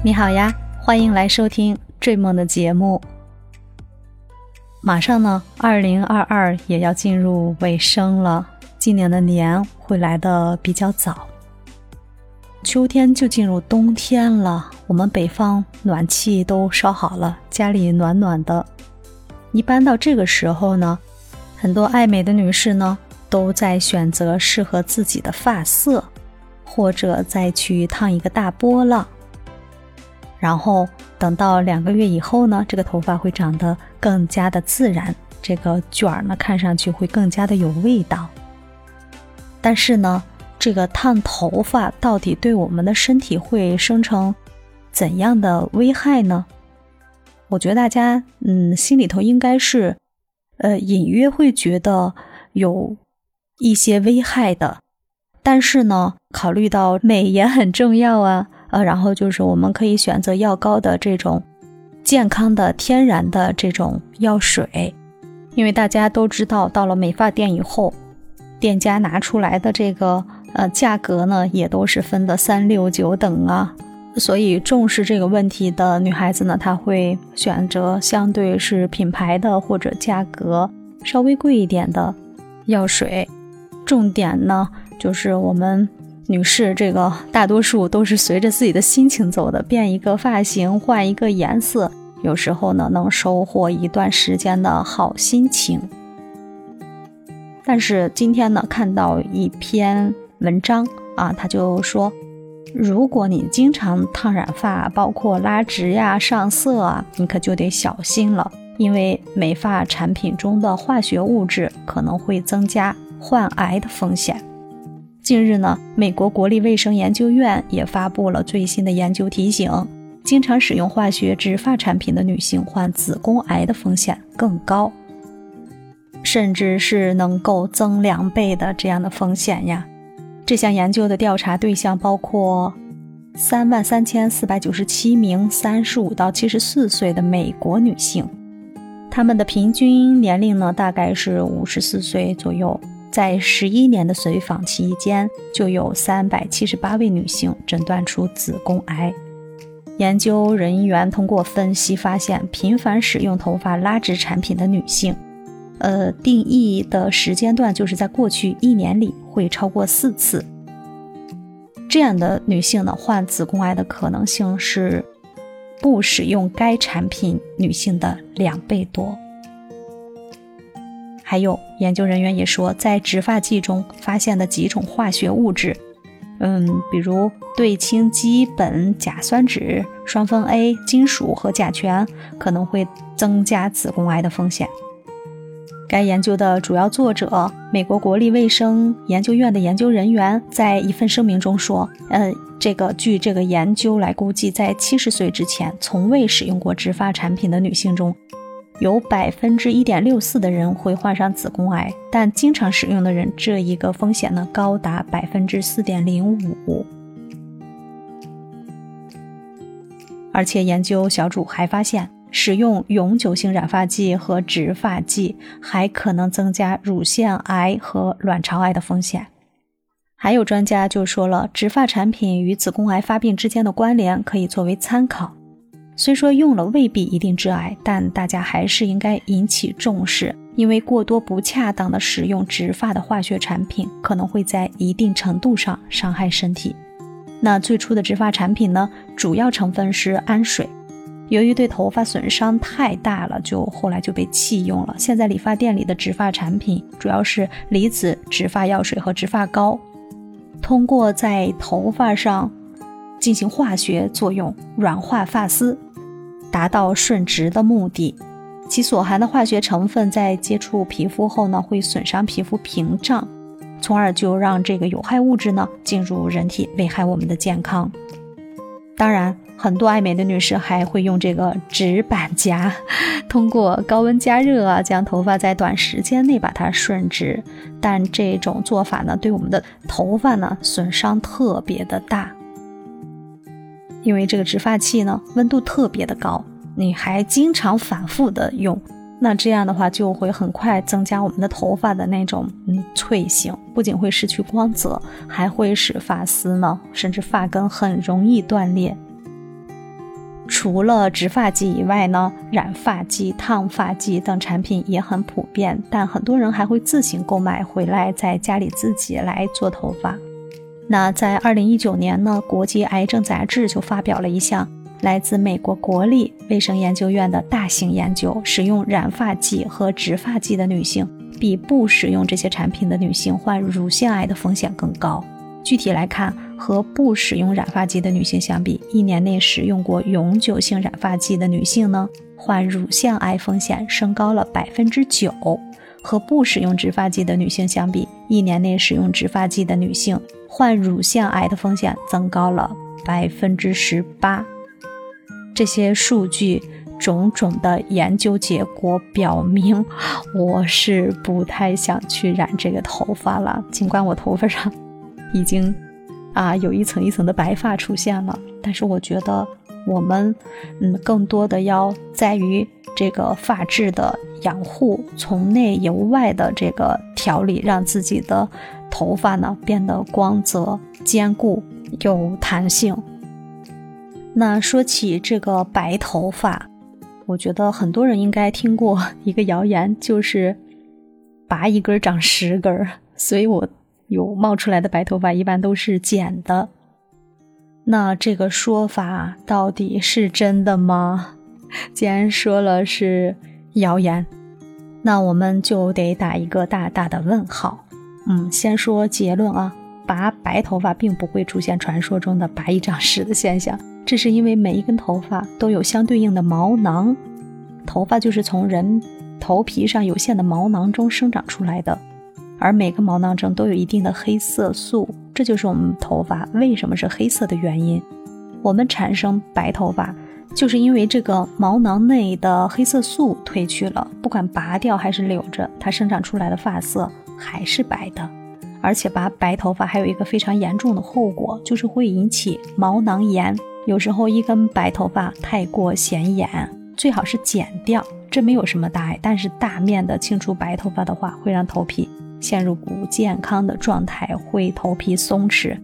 你好呀，欢迎来收听《追梦》的节目。马上呢，二零二二也要进入尾声了，今年的年会来的比较早，秋天就进入冬天了。我们北方暖气都烧好了，家里暖暖的。一般到这个时候呢，很多爱美的女士呢，都在选择适合自己的发色，或者再去烫一个大波浪。然后等到两个月以后呢，这个头发会长得更加的自然，这个卷儿呢看上去会更加的有味道。但是呢，这个烫头发到底对我们的身体会生成怎样的危害呢？我觉得大家嗯心里头应该是呃隐约会觉得有一些危害的，但是呢，考虑到美也很重要啊。呃，然后就是我们可以选择药膏的这种健康的、天然的这种药水，因为大家都知道，到了美发店以后，店家拿出来的这个呃价格呢，也都是分的三六九等啊，所以重视这个问题的女孩子呢，她会选择相对是品牌的或者价格稍微贵一点的药水。重点呢，就是我们。女士，这个大多数都是随着自己的心情走的，变一个发型，换一个颜色，有时候呢能收获一段时间的好心情。但是今天呢，看到一篇文章啊，他就说，如果你经常烫染发，包括拉直呀、上色啊，你可就得小心了，因为美发产品中的化学物质可能会增加患癌的风险。近日呢，美国国立卫生研究院也发布了最新的研究，提醒经常使用化学植发产品的女性患子宫癌的风险更高，甚至是能够增两倍的这样的风险呀。这项研究的调查对象包括三万三千四百九十七名三十五到七十四岁的美国女性，她们的平均年龄呢大概是五十四岁左右。在十一年的随访期间，就有三百七十八位女性诊断出子宫癌。研究人员通过分析发现，频繁使用头发拉直产品的女性，呃，定义的时间段就是在过去一年里会超过四次。这样的女性呢，患子宫癌的可能性是不使用该产品女性的两倍多。还有研究人员也说，在植发剂中发现的几种化学物质，嗯，比如对氢基苯甲酸酯、双酚 A、金属和甲醛，可能会增加子宫癌的风险。该研究的主要作者，美国国立卫生研究院的研究人员，在一份声明中说，呃，这个据这个研究来估计，在七十岁之前从未使用过植发产品的女性中。有百分之一点六四的人会患上子宫癌，但经常使用的人，这一个风险呢高达百分之四点零五。而且研究小组还发现，使用永久性染发剂和植发剂还可能增加乳腺癌和卵巢癌的风险。还有专家就说了，植发产品与子宫癌发病之间的关联可以作为参考。虽说用了未必一定致癌，但大家还是应该引起重视，因为过多不恰当的使用植发的化学产品，可能会在一定程度上伤害身体。那最初的植发产品呢，主要成分是氨水，由于对头发损伤太大了，就后来就被弃用了。现在理发店里的植发产品主要是离子植发药水和植发膏，通过在头发上进行化学作用，软化发丝。达到顺直的目的，其所含的化学成分在接触皮肤后呢，会损伤皮肤屏障，从而就让这个有害物质呢进入人体，危害我们的健康。当然，很多爱美的女士还会用这个直板夹，通过高温加热啊，将头发在短时间内把它顺直。但这种做法呢，对我们的头发呢损伤特别的大。因为这个植发器呢，温度特别的高，你还经常反复的用，那这样的话就会很快增加我们的头发的那种嗯脆性，不仅会失去光泽，还会使发丝呢，甚至发根很容易断裂。除了植发剂以外呢，染发剂、烫发剂等产品也很普遍，但很多人还会自行购买回来，在家里自己来做头发。那在二零一九年呢，国际癌症杂志就发表了一项来自美国国立卫生研究院的大型研究，使用染发剂和植发剂的女性，比不使用这些产品的女性患乳腺癌的风险更高。具体来看，和不使用染发剂的女性相比，一年内使用过永久性染发剂的女性呢，患乳腺癌风险升高了百分之九；和不使用植发剂的女性相比，一年内使用植发剂的女性。患乳腺癌的风险增高了百分之十八。这些数据、种种的研究结果表明，我是不太想去染这个头发了。尽管我头发上已经啊有一层一层的白发出现了，但是我觉得我们嗯更多的要在于这个发质的养护，从内由外的这个调理，让自己的。头发呢变得光泽、坚固、有弹性。那说起这个白头发，我觉得很多人应该听过一个谣言，就是拔一根长十根。所以我有冒出来的白头发一般都是剪的。那这个说法到底是真的吗？既然说了是谣言，那我们就得打一个大大的问号。嗯，先说结论啊，拔白头发并不会出现传说中的拔一长十的现象，这是因为每一根头发都有相对应的毛囊，头发就是从人头皮上有限的毛囊中生长出来的，而每个毛囊中都有一定的黑色素，这就是我们头发为什么是黑色的原因。我们产生白头发，就是因为这个毛囊内的黑色素褪去了，不管拔掉还是留着，它生长出来的发色。还是白的，而且拔白头发还有一个非常严重的后果，就是会引起毛囊炎。有时候一根白头发太过显眼，最好是剪掉，这没有什么大碍。但是大面的清除白头发的话，会让头皮陷入不健康的状态，会头皮松弛。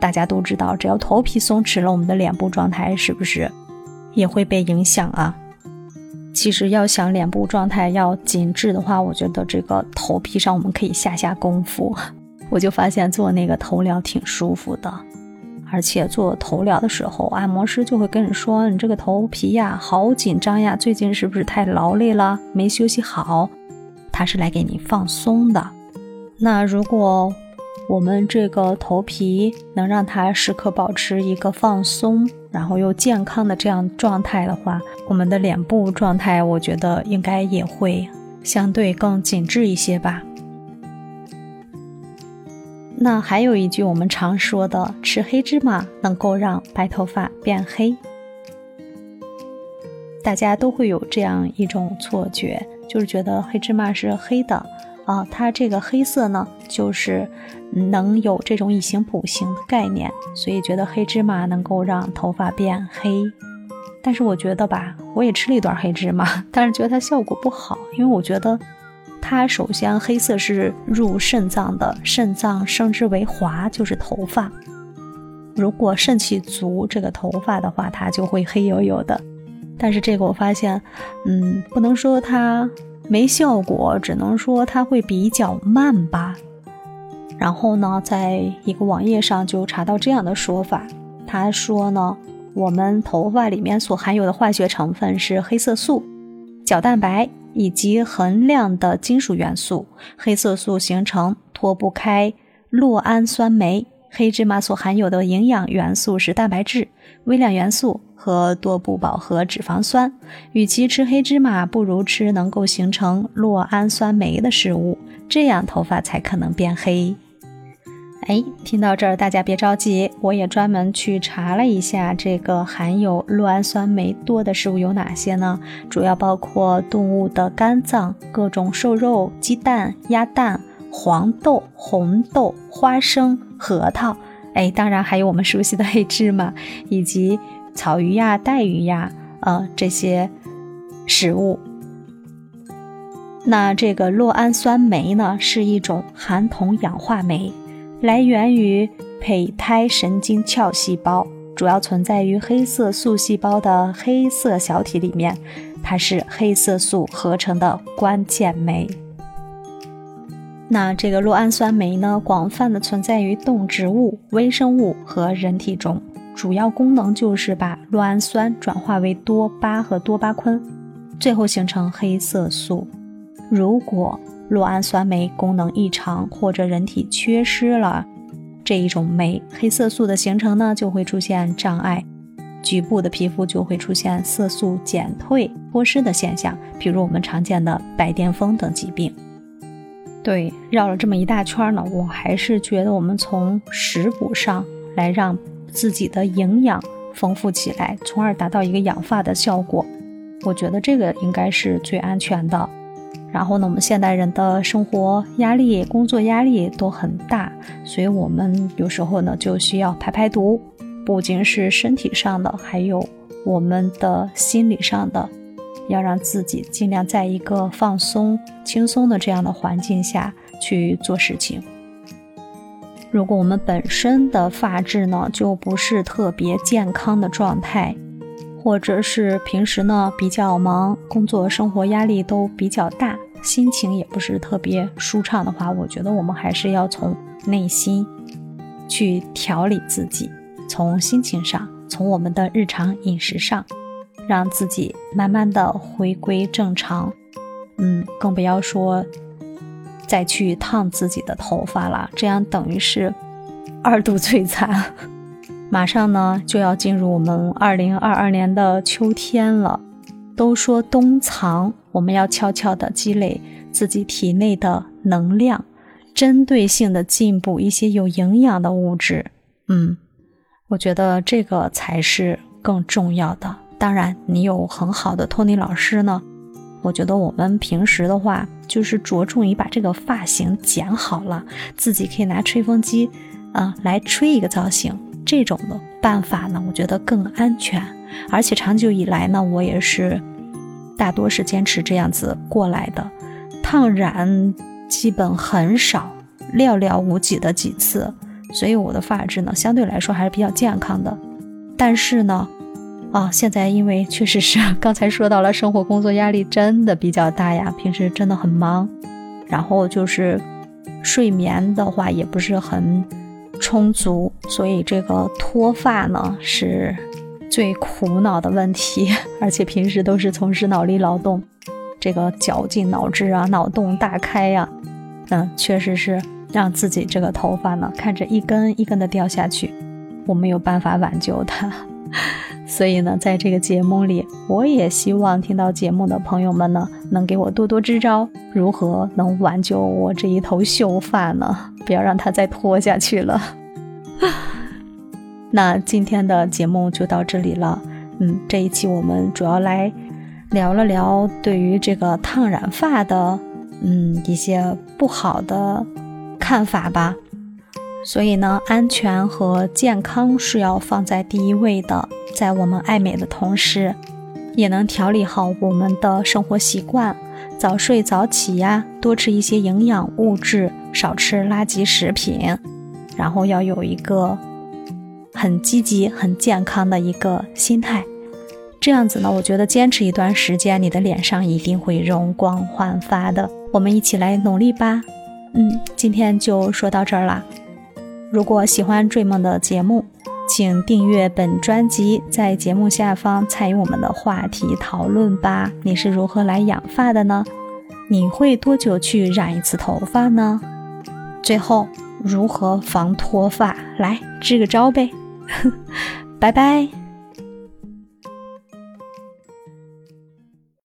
大家都知道，只要头皮松弛了，我们的脸部状态是不是也会被影响啊？其实要想脸部状态要紧致的话，我觉得这个头皮上我们可以下下功夫。我就发现做那个头疗挺舒服的，而且做头疗的时候，按摩师就会跟你说：“你这个头皮呀，好紧张呀，最近是不是太劳累了，没休息好？”他是来给你放松的。那如果我们这个头皮能让它时刻保持一个放松。然后又健康的这样状态的话，我们的脸部状态，我觉得应该也会相对更紧致一些吧。那还有一句我们常说的，吃黑芝麻能够让白头发变黑，大家都会有这样一种错觉，就是觉得黑芝麻是黑的。啊，它这个黑色呢，就是能有这种以形补形的概念，所以觉得黑芝麻能够让头发变黑。但是我觉得吧，我也吃了一段黑芝麻，但是觉得它效果不好，因为我觉得它首先黑色是入肾脏的，肾脏生之为华，就是头发。如果肾气足，这个头发的话，它就会黑黝黝的。但是这个我发现，嗯，不能说它。没效果，只能说它会比较慢吧。然后呢，在一个网页上就查到这样的说法，他说呢，我们头发里面所含有的化学成分是黑色素、角蛋白以及恒量的金属元素。黑色素形成脱不开酪氨酸酶。黑芝麻所含有的营养元素是蛋白质、微量元素和多不饱和脂肪酸。与其吃黑芝麻，不如吃能够形成酪氨酸酶的食物，这样头发才可能变黑。哎，听到这儿，大家别着急，我也专门去查了一下，这个含有酪氨酸酶多的食物有哪些呢？主要包括动物的肝脏、各种瘦肉、鸡蛋、鸭蛋。黄豆、红豆、花生、核桃，哎，当然还有我们熟悉的黑芝麻，以及草鱼呀、带鱼呀，呃，这些食物。那这个酪氨酸酶呢，是一种含铜氧化酶，来源于胚胎神经鞘细胞。主要存在于黑色素细胞的黑色小体里面，它是黑色素合成的关键酶。那这个酪氨酸酶呢，广泛的存在于动植物、微生物和人体中，主要功能就是把酪氨酸转化为多巴和多巴醌，最后形成黑色素。如果酪氨酸酶功能异常或者人体缺失了这一种酶，黑色素的形成呢就会出现障碍，局部的皮肤就会出现色素减退、脱失的现象，比如我们常见的白癜风等疾病。对，绕了这么一大圈呢，我还是觉得我们从食补上来让自己的营养丰富起来，从而达到一个养发的效果。我觉得这个应该是最安全的。然后呢，我们现代人的生活压力、工作压力都很大，所以我们有时候呢就需要排排毒，不仅是身体上的，还有我们的心理上的。要让自己尽量在一个放松、轻松的这样的环境下去做事情。如果我们本身的发质呢就不是特别健康的状态，或者是平时呢比较忙，工作生活压力都比较大，心情也不是特别舒畅的话，我觉得我们还是要从内心去调理自己，从心情上，从我们的日常饮食上。让自己慢慢的回归正常，嗯，更不要说再去烫自己的头发了，这样等于是二度摧残。马上呢就要进入我们二零二二年的秋天了，都说冬藏，我们要悄悄的积累自己体内的能量，针对性的进补一些有营养的物质。嗯，我觉得这个才是更重要的。当然，你有很好的托尼老师呢。我觉得我们平时的话，就是着重于把这个发型剪好了，自己可以拿吹风机，啊，来吹一个造型。这种的办法呢，我觉得更安全，而且长久以来呢，我也是大多是坚持这样子过来的。烫染基本很少，寥寥无几的几次，所以我的发质呢，相对来说还是比较健康的。但是呢。啊，现在因为确实是刚才说到了，生活工作压力真的比较大呀，平时真的很忙，然后就是睡眠的话也不是很充足，所以这个脱发呢是最苦恼的问题，而且平时都是从事脑力劳动，这个绞尽脑汁啊，脑洞大开呀，嗯，确实是让自己这个头发呢看着一根一根的掉下去，我没有办法挽救它。所以呢，在这个节目里，我也希望听到节目的朋友们呢，能给我多多支招，如何能挽救我这一头秀发呢？不要让它再拖下去了。那今天的节目就到这里了。嗯，这一期我们主要来聊了聊对于这个烫染发的，嗯，一些不好的看法吧。所以呢，安全和健康是要放在第一位的。在我们爱美的同时，也能调理好我们的生活习惯，早睡早起呀，多吃一些营养物质，少吃垃圾食品，然后要有一个很积极、很健康的一个心态。这样子呢，我觉得坚持一段时间，你的脸上一定会容光焕发的。我们一起来努力吧。嗯，今天就说到这儿啦。如果喜欢追梦的节目，请订阅本专辑，在节目下方参与我们的话题讨论吧。你是如何来养发的呢？你会多久去染一次头发呢？最后，如何防脱发？来支个招呗。拜拜。